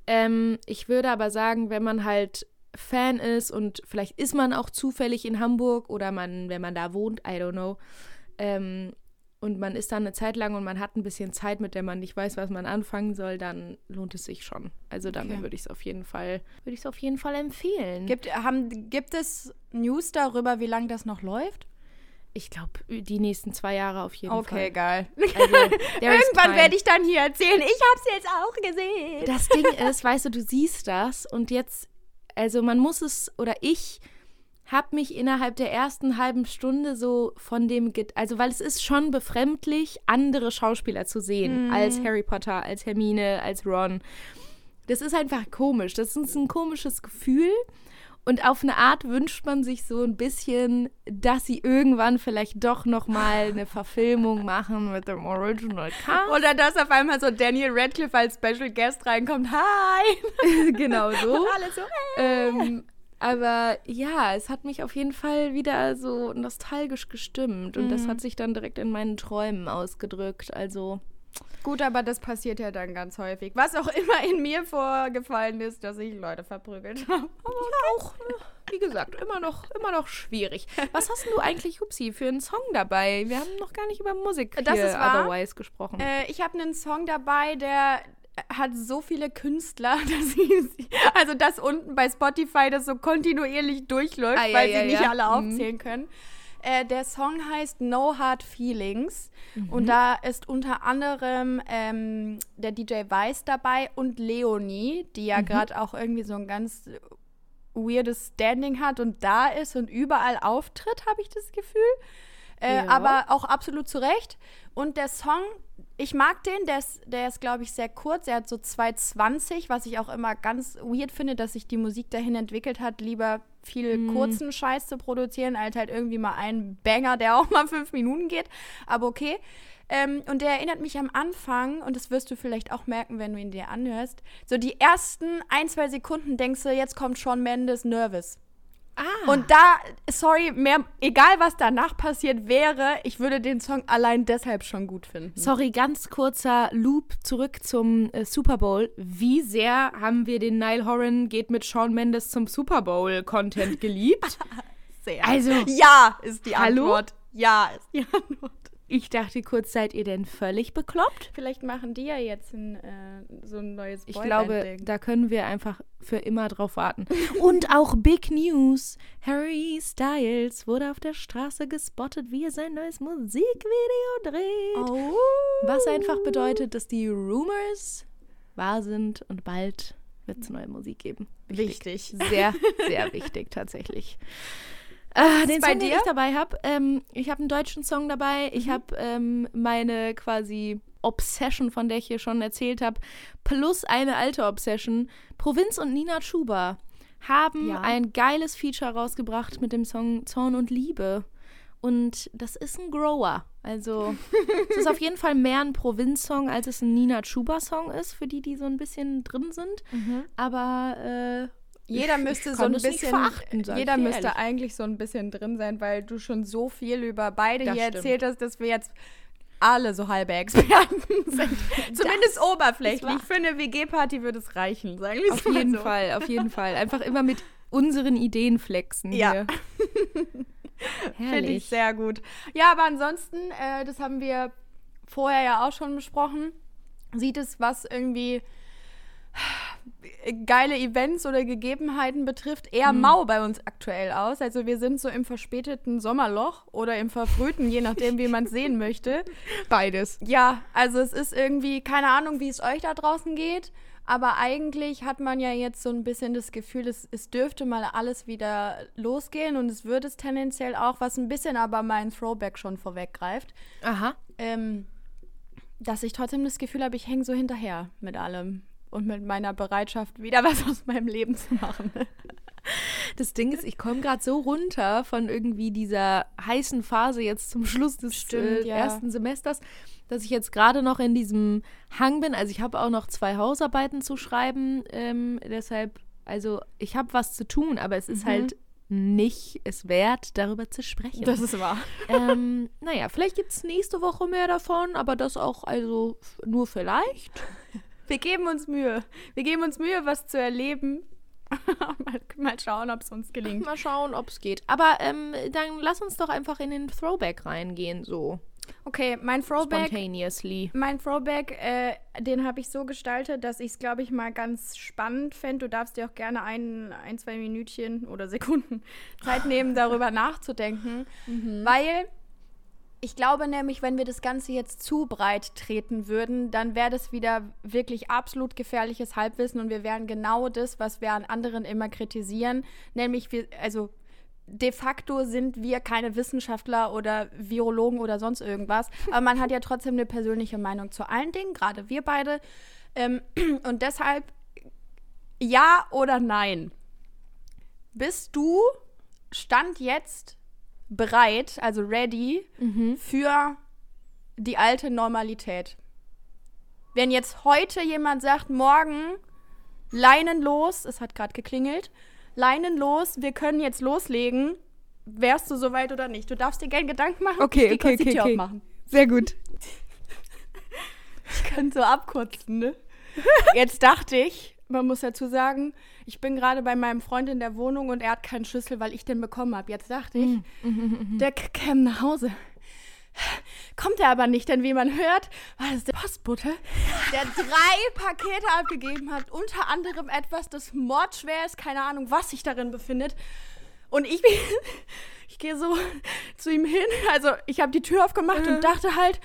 S2: Ähm, ich würde aber sagen, wenn man halt Fan ist und vielleicht ist man auch zufällig in Hamburg oder man, wenn man da wohnt, I don't know. Ähm, und man ist da eine Zeit lang und man hat ein bisschen Zeit, mit der man nicht weiß, was man anfangen soll, dann lohnt es sich schon. Also dann
S1: Okay.
S2: würde ich es auf jeden Fall, würde ich es auf jeden Fall empfehlen.
S1: Gibt, haben, gibt es News darüber, wie lange das noch läuft?
S2: ich glaube, die nächsten zwei Jahre auf jeden Fall.
S1: geil.
S2: Also,
S1: Irgendwann werde ich dann hier erzählen, ich habe es jetzt auch gesehen.
S2: Das Ding ist, weißt du, du siehst das und jetzt, also man muss es, oder ich habe mich innerhalb der ersten halben Stunde so von dem, Ge- also weil es ist schon befremdlich, andere Schauspieler zu sehen, als Harry Potter, als Hermine, als Ron. Das ist einfach komisch. Das ist ein komisches Gefühl. Und auf eine Art wünscht man sich so ein bisschen, dass sie irgendwann vielleicht doch noch mal eine Verfilmung machen mit dem Original Cast.
S1: Oder dass auf einmal so Daniel Radcliffe als Special Guest reinkommt. Hi!
S2: genau so.
S1: Und alle so, hey.
S2: ähm, aber ja, es hat mich auf jeden Fall wieder so nostalgisch gestimmt und das hat sich dann direkt in meinen Träumen ausgedrückt. Also
S1: Gut, aber das passiert ja dann ganz häufig. Was auch immer in mir vorgefallen ist, dass ich Leute verprügelt habe.
S2: Ja, auch, äh, wie gesagt, immer noch, immer noch schwierig. Was hast denn du eigentlich, Hupsi, für einen Song dabei? Wir haben noch gar nicht über Musik
S1: Das
S2: hier otherwise gesprochen.
S1: Äh, ich habe einen Song dabei, der hat so viele Künstler, dass ich, also das unten bei Spotify, das so kontinuierlich durchläuft,
S2: Ah, ja,
S1: weil
S2: ja,
S1: sie nicht
S2: ja.
S1: alle
S2: Mhm.
S1: aufzählen können. Äh, der Song heißt No Hard Feelings
S2: Mhm.
S1: und da ist unter anderem ähm, der DJ Weiß dabei und Leonie, die
S2: Mhm.
S1: ja gerade auch irgendwie so ein ganz weirdes Standing hat und da ist und überall auftritt, habe ich das Gefühl. Äh. Aber auch absolut zu Recht. Und der Song, ich mag den, der ist, der ist glaube ich, sehr kurz. Er hat so 2,20, was ich auch immer ganz weird finde, dass sich die Musik dahin entwickelt hat, lieber viel
S2: Mhm.
S1: kurzen Scheiß zu produzieren, als halt irgendwie mal einen Banger, der auch mal fünf Minuten geht. Aber okay. Ähm, und der erinnert mich am Anfang, und das wirst du vielleicht auch merken, wenn du ihn dir anhörst, so die ersten ein, zwei Sekunden denkst du, jetzt kommt Shawn Mendes Nervous.
S2: Ah.
S1: Und da, sorry, mehr, egal was danach passiert wäre, ich würde den Song allein deshalb schon gut finden.
S2: Sorry, ganz kurzer Loop zurück zum äh, Super Bowl. Wie sehr haben wir den Nile Horan geht mit Shawn Mendes zum Super Bowl Content geliebt?
S1: Sehr.
S2: Also-
S1: ja, ist die
S2: Hallo?
S1: Antwort. Ja, ist die Antwort.
S2: Ich dachte kurz, seid ihr denn völlig bekloppt?
S1: Vielleicht machen die ja jetzt ein, äh, so ein neues
S2: Ich glaube, da können wir einfach für immer drauf warten. Und auch Big News. Harry Styles wurde auf der Straße gespottet, wie er sein neues Musikvideo dreht.
S1: Oh.
S2: Was einfach bedeutet, dass die Rumors wahr sind und bald wird es neue Musik geben.
S1: Wichtig.
S2: Sehr, sehr wichtig tatsächlich. Äh, den
S1: bei
S2: Song, den
S1: dir?
S2: ich dabei habe, ähm, ich habe einen deutschen Song dabei.
S1: Mhm.
S2: Ich habe ähm, meine quasi Obsession, von der ich hier schon erzählt habe, plus eine alte Obsession. Provinz und Nina Chuba haben
S1: Ja.
S2: ein geiles Feature rausgebracht mit dem Song Zorn und Liebe. Und das ist ein Grower. Also, es ist auf jeden Fall mehr ein Provinz-Song, als es ein Nina Chuba-Song ist, für die, die so ein bisschen drin sind. Aber äh,
S1: Jeder
S2: Ich-
S1: müsste
S2: ich
S1: so ein
S2: das
S1: bisschen,
S2: verachten, ich
S1: jeder müsste
S2: ehrlich.
S1: eigentlich so ein bisschen drin sein, weil du schon so viel über beide
S2: Das
S1: hier
S2: stimmt.
S1: erzählt hast, dass wir jetzt alle so halbe Experten sind. Zumindest oberflächlich.
S2: wahr.
S1: Für eine WG-Party würde es reichen, sagen wir
S2: auf jeden Fall, auf jeden Fall. Einfach immer mit unseren Ideen flexen
S1: Ja.
S2: hier.
S1: Finde ich sehr gut. Ja, aber ansonsten, äh, das haben wir vorher ja auch schon besprochen, sieht es, was irgendwie geile Events oder Gegebenheiten betrifft, eher mau bei uns aktuell aus. Also wir sind so im verspäteten Sommerloch oder im verfrühten, je nachdem, wie man es sehen möchte.
S2: Beides.
S1: Ja, also es ist irgendwie, keine Ahnung, wie es euch da draußen geht, aber eigentlich hat man ja jetzt so ein bisschen das Gefühl, es, es dürfte mal alles wieder losgehen und es wird es tendenziell auch, was ein bisschen aber mein Throwback schon vorweggreift,
S2: Aha.
S1: ähm, dass ich trotzdem das Gefühl habe, ich hänge so hinterher mit allem und mit meiner Bereitschaft, wieder was aus meinem Leben zu machen.
S2: Das Ding ist, ich komme gerade so runter von irgendwie dieser heißen Phase jetzt zum Schluss des
S1: Stimmt,
S2: äh,
S1: ja.
S2: ersten Semesters, dass ich jetzt gerade noch in diesem Hang bin. Also ich habe auch noch zwei Hausarbeiten zu schreiben. Ähm, deshalb, also ich habe was zu tun, aber es ist
S1: Mhm.
S2: halt nicht es wert, darüber zu sprechen.
S1: ist wahr.
S2: ähm, naja, vielleicht gibt es nächste Woche mehr davon, aber das auch also nur vielleicht.
S1: Wir geben uns Mühe. Wir geben uns Mühe, was zu erleben. mal, mal schauen, ob es uns gelingt.
S2: Mal schauen, ob es geht. Aber ähm, dann lass uns doch einfach in den Throwback reingehen, so
S1: Okay, mein Throwback
S2: spontaneously.
S1: Mein Throwback, äh, den habe ich so gestaltet, dass ich es, glaube ich, mal ganz spannend fände. Du darfst dir auch gerne ein, ein, zwei Minütchen oder Sekunden Zeit nehmen, darüber nachzudenken. Weil ich glaube nämlich, wenn wir das Ganze jetzt zu breit treten würden, dann wäre das wieder wirklich absolut gefährliches Halbwissen und wir wären genau das, was wir an anderen immer kritisieren. Nämlich, wir, also de facto sind wir keine Wissenschaftler oder Virologen oder sonst irgendwas, aber man hat ja trotzdem eine persönliche Meinung zu allen Dingen, gerade wir beide. Ähm, und deshalb ja oder nein? Bist du Stand jetzt bereit, also ready für die alte Normalität? Wenn jetzt heute jemand sagt, morgen Leinen los, es hat gerade geklingelt, Leinen los, wir können jetzt loslegen, wärst du soweit oder nicht? Du darfst dir gerne Gedanken machen.
S2: Okay,
S1: ich
S2: okay, okay, okay.
S1: aufmachen.
S2: Sehr gut.
S1: Ich könnte so abkurzen, ne? Jetzt dachte ich, man muss dazu sagen, ich bin gerade bei meinem Freund in der Wohnung und er hat keinen Schlüssel, weil ich den bekommen habe. Jetzt dachte ich, der käme nach Hause. Kommt er aber nicht, denn wie man hört, war das der Postbote, der drei Pakete abgegeben hat, unter anderem etwas, das mordschwer ist, keine Ahnung, was sich darin befindet. Und ich, ich gehe so zu ihm hin, also ich habe die Tür aufgemacht und dachte halt,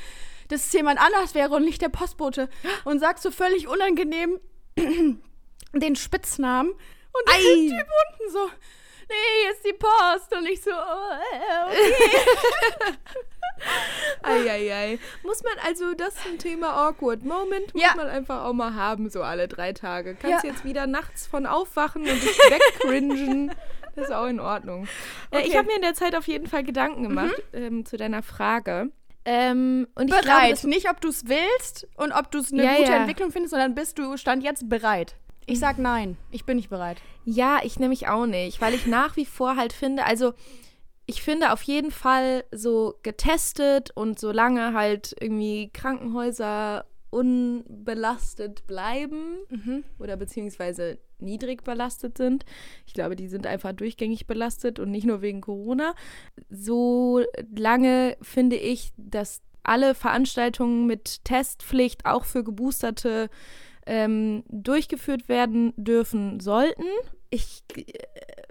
S1: dass es jemand anders wäre und nicht der Postbote. Und sag so völlig unangenehm den Spitznamen. Und der
S2: Ei.
S1: Typ unten so, nee, hier ist die Post. Und ich so, oh, okay.
S2: Eieiei. Muss man also, das ist ein Thema Awkward Moment, muss
S1: Ja.
S2: man einfach auch mal haben, so alle drei Tage. Kannst
S1: Ja.
S2: jetzt wieder nachts von aufwachen und dich wegcringen. Das ist auch in Ordnung. Äh, ich
S1: Okay.
S2: habe mir in der Zeit auf jeden Fall Gedanken gemacht ähm, zu deiner Frage. Ähm, und ich glaube,
S1: bereit.
S2: das,
S1: nicht, ob du es willst und ob du es eine
S2: Ja,
S1: gute. Entwicklung findest, sondern bist du stand jetzt bereit. Ich sag nein, ich bin nicht bereit.
S2: ja, ich nämlich auch nicht, weil ich nach wie vor halt finde, also ich finde auf jeden Fall so getestet und solange halt irgendwie Krankenhäuser unbelastet bleiben oder beziehungsweise niedrig belastet sind. Ich glaube, die sind einfach durchgängig belastet und nicht nur wegen Corona. So lange finde ich, dass alle Veranstaltungen mit Testpflicht auch für Geboosterte ähm, durchgeführt werden dürfen sollten. Ich äh,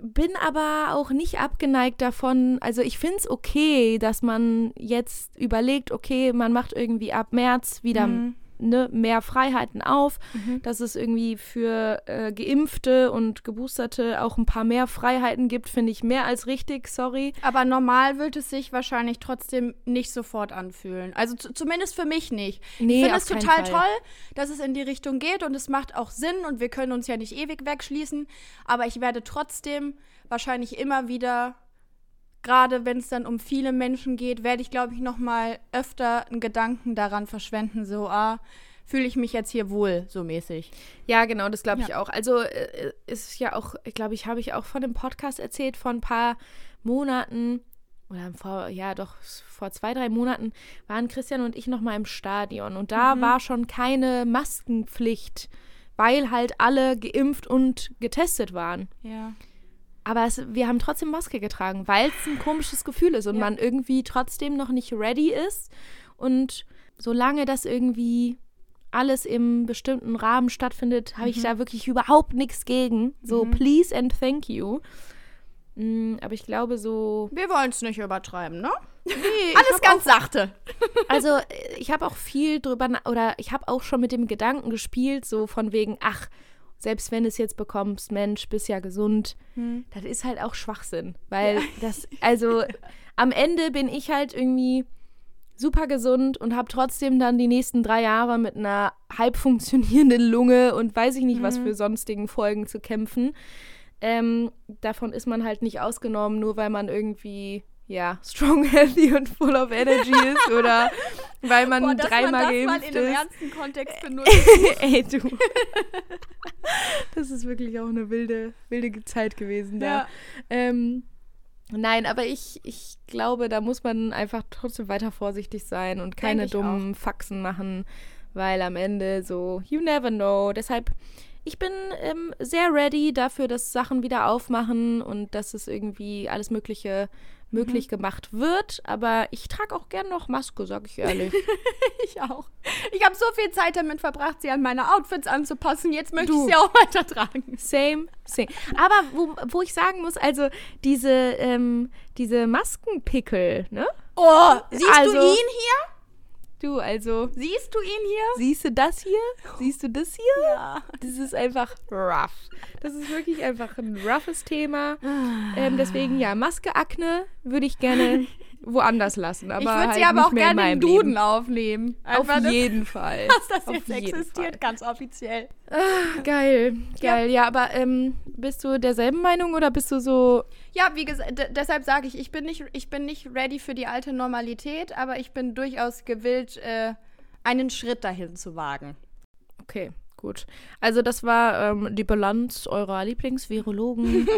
S2: bin aber auch nicht abgeneigt davon. Also ich finde es okay, dass man jetzt überlegt, okay, man macht irgendwie ab März wieder
S1: Mhm.
S2: Ne, mehr Freiheiten auf, dass es irgendwie für äh, Geimpfte und Geboosterte auch ein paar mehr Freiheiten gibt, finde ich mehr als richtig, sorry.
S1: Aber normal wird es sich wahrscheinlich trotzdem nicht sofort anfühlen. Also zu, zumindest für mich nicht.
S2: Nee,
S1: ich finde es total
S2: Fall.
S1: toll, dass es in die Richtung geht und es macht auch Sinn und wir können uns ja nicht ewig wegschließen. Aber ich werde trotzdem wahrscheinlich immer wieder, gerade wenn es dann um viele Menschen geht, werde ich, glaube ich, noch mal öfter einen Gedanken daran verschwenden, so, ah, fühle ich mich jetzt hier wohl, so mäßig.
S2: Ja, genau, das glaube ich
S1: Ja.
S2: auch. Also äh, ist ja auch, ich glaube, ich habe ich auch von dem Podcast erzählt, vor ein paar Monaten oder vor, ja doch, vor zwei, drei Monaten waren Christian und ich noch mal im Stadion und da war schon keine Maskenpflicht, weil halt alle geimpft und getestet waren.
S1: Ja.
S2: Aber es, wir haben trotzdem Maske getragen, weil es ein komisches Gefühl ist und
S1: Ja.
S2: man irgendwie trotzdem noch nicht ready ist. Und solange das irgendwie alles im bestimmten Rahmen stattfindet, habe
S1: Mhm.
S2: ich da wirklich überhaupt nichts gegen. So, please and thank you. Mm, aber ich glaube so.
S1: Wir wollen es nicht übertreiben, ne?
S2: Nee,
S1: Alles ganz sachte.
S2: Also, ich habe auch viel drüber, oder ich habe auch schon mit dem Gedanken gespielt, so von wegen, ach, selbst wenn du es jetzt bekommst, Mensch, bist ja gesund, das ist halt auch Schwachsinn. Weil das, also, am Ende bin ich halt irgendwie super gesund und habe trotzdem dann die nächsten drei Jahre mit einer halb funktionierenden Lunge und weiß ich nicht, was für sonstigen Folgen zu kämpfen. Ähm, davon ist man halt nicht ausgenommen, nur weil man irgendwie ja strong, healthy und full of energy ist oder weil man
S1: Boah,
S2: dreimal
S1: man
S2: geimpft
S1: in einem
S2: ist.
S1: ernsten Kontext benutzt.
S2: Ey, du. das ist wirklich auch eine wilde, wilde Zeit gewesen da.
S1: Ja.
S2: Ähm, nein, aber ich, ich glaube, da muss man einfach trotzdem weiter vorsichtig sein und keine dummen Faxen machen, weil am Ende so, you never know. Deshalb, ich bin ähm, sehr ready dafür, dass Sachen wieder aufmachen und dass es irgendwie alles Mögliche möglich gemacht wird. Aber ich trage auch gern noch Maske, sag ich ehrlich.
S1: Ich auch. Ich habe so viel Zeit damit verbracht, sie an meine Outfits anzupassen. Jetzt möchte
S2: Du.
S1: ich sie auch weiter tragen.
S2: Same, same. Aber wo, wo ich sagen muss, also diese, ähm, diese Maskenpickel, ne?
S1: Oh, siehst
S2: Also-
S1: du ihn hier?
S2: Du, also,
S1: Siehst du ihn hier?
S2: siehst du das hier? Siehst du das hier?
S1: Ja.
S2: Das ist einfach rough. Das ist wirklich einfach ein roughes Thema. Ähm, deswegen, ja, Maskeakne würde ich gerne woanders lassen. Aber
S1: ich würde
S2: halt
S1: sie aber
S2: nicht
S1: auch gerne im Duden
S2: Leben.
S1: aufnehmen.
S2: Auf
S1: Einfach, dass-
S2: jeden Fall.
S1: Dass das
S2: Auf
S1: jetzt existiert, ganz offiziell.
S2: Geil, geil. Ja, aber ähm, bist du derselben Meinung oder bist du so,
S1: Ja, wie gesagt, de- deshalb sage ich, ich bin, nicht, ich bin nicht ready für die alte Normalität, aber ich bin durchaus gewillt, äh, einen Schritt dahin zu wagen.
S2: Okay, gut. Also das war ähm, die Bilanz eurer Lieblingsvirologen.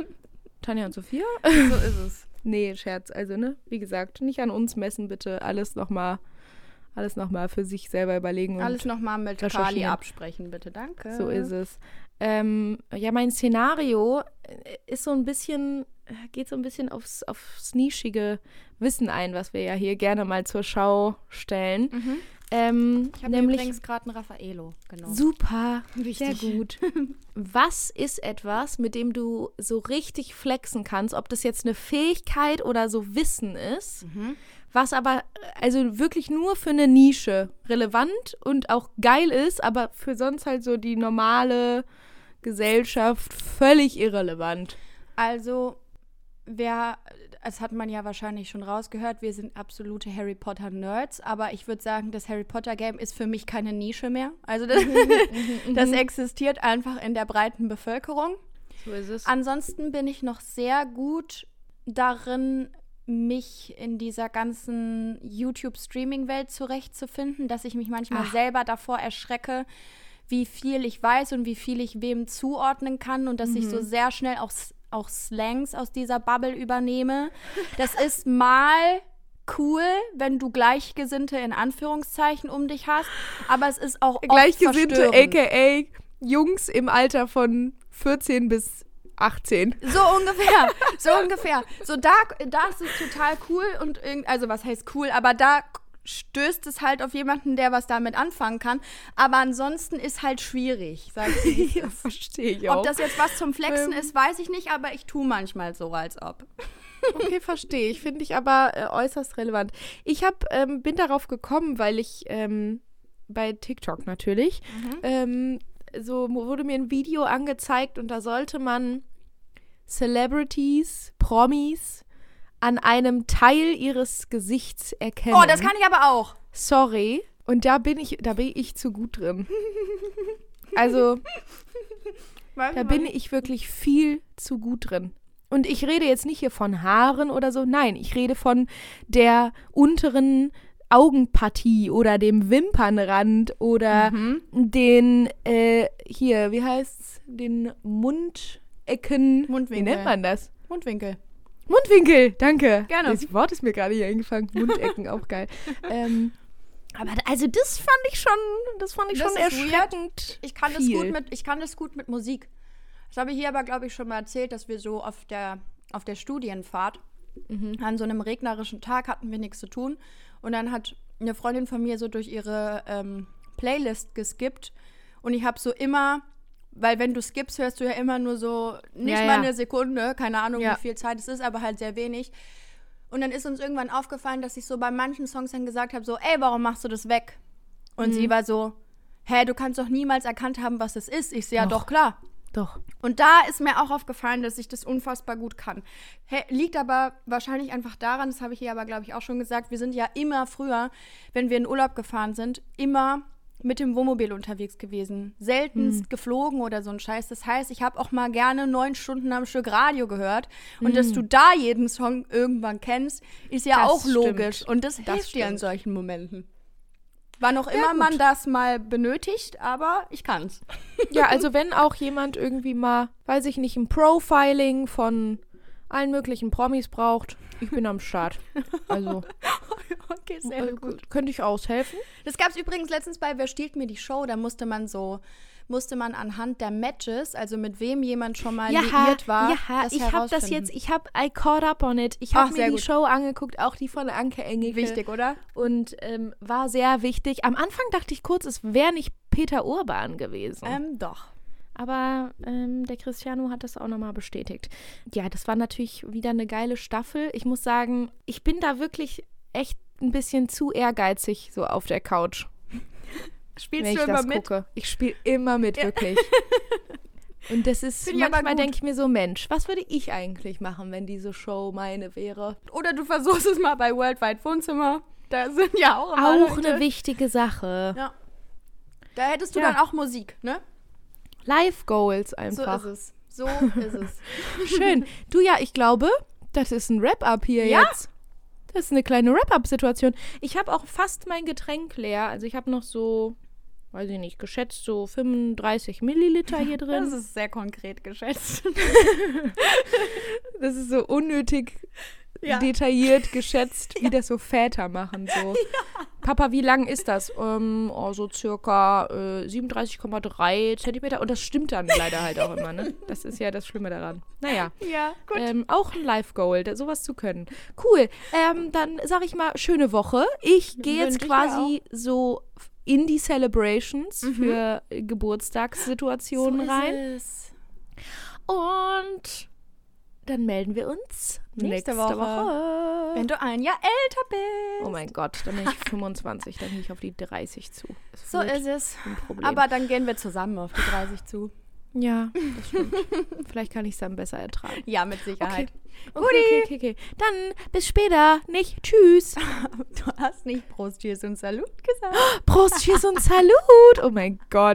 S2: Tanja und Sophia?
S1: So ist es.
S2: Nee, Scherz. Also, ne? Wie gesagt, nicht an uns messen, bitte. Alles nochmal alles nochmal für sich selber überlegen. Und
S1: Alles nochmal mit
S2: recherchieren.
S1: absprechen, bitte. Danke.
S2: So ist es. Ähm, ja, mein Szenario äh, ist so ein bisschen, äh, geht so ein bisschen aufs, aufs nischige Wissen ein, was wir ja hier gerne mal zur Schau stellen.
S1: Mhm.
S2: Ähm,
S1: Ich habe
S2: nämlich
S1: übrigens gerade einen Raffaello genommen.
S2: super,
S1: Wichtig.
S2: sehr gut. Was ist etwas, mit dem du so richtig flexen kannst, ob das jetzt eine Fähigkeit oder so Wissen ist,
S1: Mhm.
S2: was aber äh, also wirklich nur für eine Nische relevant und auch geil ist, aber für sonst halt so die normale Gesellschaft völlig irrelevant.
S1: Also, wer, das hat man ja wahrscheinlich schon rausgehört, wir sind absolute Harry Potter Nerds, aber ich würde sagen, das Harry Potter Game ist für mich keine Nische mehr. Also das, das existiert einfach in der breiten Bevölkerung.
S2: So ist es.
S1: Ansonsten bin ich noch sehr gut darin, mich in dieser ganzen YouTube-Streaming-Welt zurechtzufinden, dass ich mich manchmal
S2: Ach.
S1: selber davor erschrecke, wie viel ich weiß und wie viel ich wem zuordnen kann und dass ich so sehr schnell auch, auch Slangs aus dieser Bubble übernehme. Das ist mal cool, wenn du Gleichgesinnte in Anführungszeichen um dich hast, aber es ist auch
S2: Gleichgesinnte, aka Jungs im Alter von 14 bis 18.
S1: So ungefähr, so ungefähr. So da, da ist es total cool und irgend, also was heißt cool, aber da stößt es halt auf jemanden, der was damit anfangen kann. Aber ansonsten ist halt schwierig, sag ich.
S2: Ja, verstehe ich auch.
S1: Ob das jetzt was zum Flexen
S2: Ähm.
S1: ist, weiß ich nicht, aber ich tue manchmal so, als ob.
S2: Okay, verstehe ich. Finde ich aber äh, äußerst relevant. Ich hab, ähm, bin darauf gekommen, weil ich ähm, bei TikTok natürlich, ähm, so wurde mir ein Video angezeigt und da sollte man Celebrities, Promis an einem Teil ihres Gesichts erkennen.
S1: Oh, das kann ich aber auch.
S2: Sorry. Und da bin ich, da bin ich zu gut drin. Also, da bin ich wirklich viel zu gut drin. Und ich rede jetzt nicht hier von Haaren oder so. Nein, ich rede von der unteren Augenpartie oder dem Wimpernrand oder
S1: Mhm.
S2: den, äh, hier, wie heißt's? Den Mundecken.
S1: Mundwinkel.
S2: Wie nennt man das?
S1: Mundwinkel.
S2: Mundwinkel, danke.
S1: Gerne.
S2: Das Wort ist mir gerade hier eingefallen. Mundecken, auch geil. Ähm, aber also das fand ich schon, das fand ich
S1: Das
S2: schon erschreckend.
S1: Ich kann, das
S2: viel.
S1: gut mit, ich kann das gut mit Musik. Das habe ich hier aber, glaube ich, schon mal erzählt, dass wir so auf der, auf der Studienfahrt an so einem regnerischen Tag hatten wir nichts zu tun. Und dann hat eine Freundin von mir so durch ihre ähm, Playlist geskippt. Und ich habe so immer, weil wenn du skippst, hörst du ja immer nur so, nicht
S2: Ja,
S1: mal eine Sekunde, keine Ahnung, wie viel Zeit es ist, aber halt sehr wenig. Und dann ist uns irgendwann aufgefallen, dass ich so bei manchen Songs dann gesagt habe, so, ey, warum machst du das weg? Und
S2: Mhm.
S1: sie war so, hä, du kannst doch niemals erkannt haben, was das ist. Ich so, ja,
S2: Doch.
S1: klar.
S2: Doch.
S1: Und da ist mir auch aufgefallen, dass ich das unfassbar gut kann. Hä, liegt aber wahrscheinlich einfach daran, das habe ich hier aber, glaube ich, auch schon gesagt, wir sind ja immer früher, wenn wir in Urlaub gefahren sind, immer mit dem Wohnmobil unterwegs gewesen. Seltenst geflogen oder so ein Scheiß. Das heißt, ich habe auch mal gerne neun Stunden am Stück Radio gehört. Und dass du da jeden Song irgendwann kennst, ist ja
S2: Das
S1: auch logisch.
S2: stimmt.
S1: Und das,
S2: Das
S1: hilft dir in
S2: stimmt.
S1: solchen Momenten. Wann auch immer
S2: gut.
S1: man das mal benötigt, aber ich kann's.
S2: Ja, also wenn auch jemand irgendwie mal, weiß ich nicht, ein Profiling von allen möglichen Promis braucht, ich bin am Start. Also
S1: Okay,
S2: äh, könnte ich aushelfen.
S1: Das gab es übrigens letztens bei Wer stiehlt mir die Show? Da musste man so, musste man anhand der Matches, also mit wem jemand schon mal liiert war,
S2: ja,
S1: das
S2: ich habe das jetzt, ich habe I caught up on it. Ich habe mir
S1: sehr
S2: die
S1: gut.
S2: Show angeguckt, auch die von Anke Engelke.
S1: Wichtig, oder?
S2: Und ähm, war sehr wichtig. Am Anfang dachte ich kurz, es wäre nicht Peter Urban gewesen.
S1: Ähm, doch.
S2: Aber ähm, der Cristiano hat das auch nochmal bestätigt. Ja, das war natürlich wieder eine geile Staffel. Ich muss sagen, ich bin da wirklich echt ein bisschen zu ehrgeizig so auf der Couch,
S1: Spielst du immer mit?
S2: gucke. Ich spiele immer mit, wirklich. Und das ist,
S1: Find
S2: manchmal denke ich mir so, Mensch, was würde ich eigentlich machen, wenn diese Show meine wäre?
S1: Oder du versuchst es mal bei Worldwide Wohnzimmer. Da sind ja auch immer
S2: Auch
S1: Leute.
S2: eine wichtige Sache.
S1: Ja. Da hättest du
S2: Ja.
S1: dann auch Musik, ne?
S2: Life Goals
S1: So
S2: einfach.
S1: ist es. So ist es.
S2: Schön. Du ja, ich glaube, das ist ein Wrap-up hier
S1: Ja?
S2: jetzt. Das ist eine kleine Wrap-up-Situation. Ich habe auch fast mein Getränk leer. Also ich habe noch so, weiß ich nicht, geschätzt so 35 Milliliter hier drin.
S1: Das ist sehr konkret geschätzt.
S2: Das ist so unnötig
S1: Ja.
S2: detailliert geschätzt, wie das so Väter machen. So Papa, wie lang ist das? Ähm, oh, so circa äh, 37,3 Zentimeter. Und das stimmt dann leider halt auch immer, ne? Das ist ja das Schlimme daran. Naja.
S1: Ja, gut.
S2: Ähm, auch ein Live-Goal, sowas zu können. Cool. Ähm, dann sag ich mal, schöne Woche. Ich gehe jetzt quasi so in die Celebrations
S1: Mhm.
S2: für äh, Geburtstagssituationen rein.
S1: Es.
S2: Und dann melden wir uns
S1: Nächste Woche. Wenn du ein Jahr älter bist.
S2: Oh mein Gott, dann bin ich 25, dann gehe ich auf die 30 zu. Das
S1: So ist es. Aber dann gehen wir zusammen auf die 30 zu.
S2: ja, das stimmt. Vielleicht kann ich es dann besser ertragen.
S1: Ja, mit Sicherheit.
S2: Okay, okay, okay, okay. Dann bis später. Nicht tschüss.
S1: Du hast nicht Prost, Tschüss und Salut gesagt.
S2: Prost, tschüss und Salut. Oh mein Gott.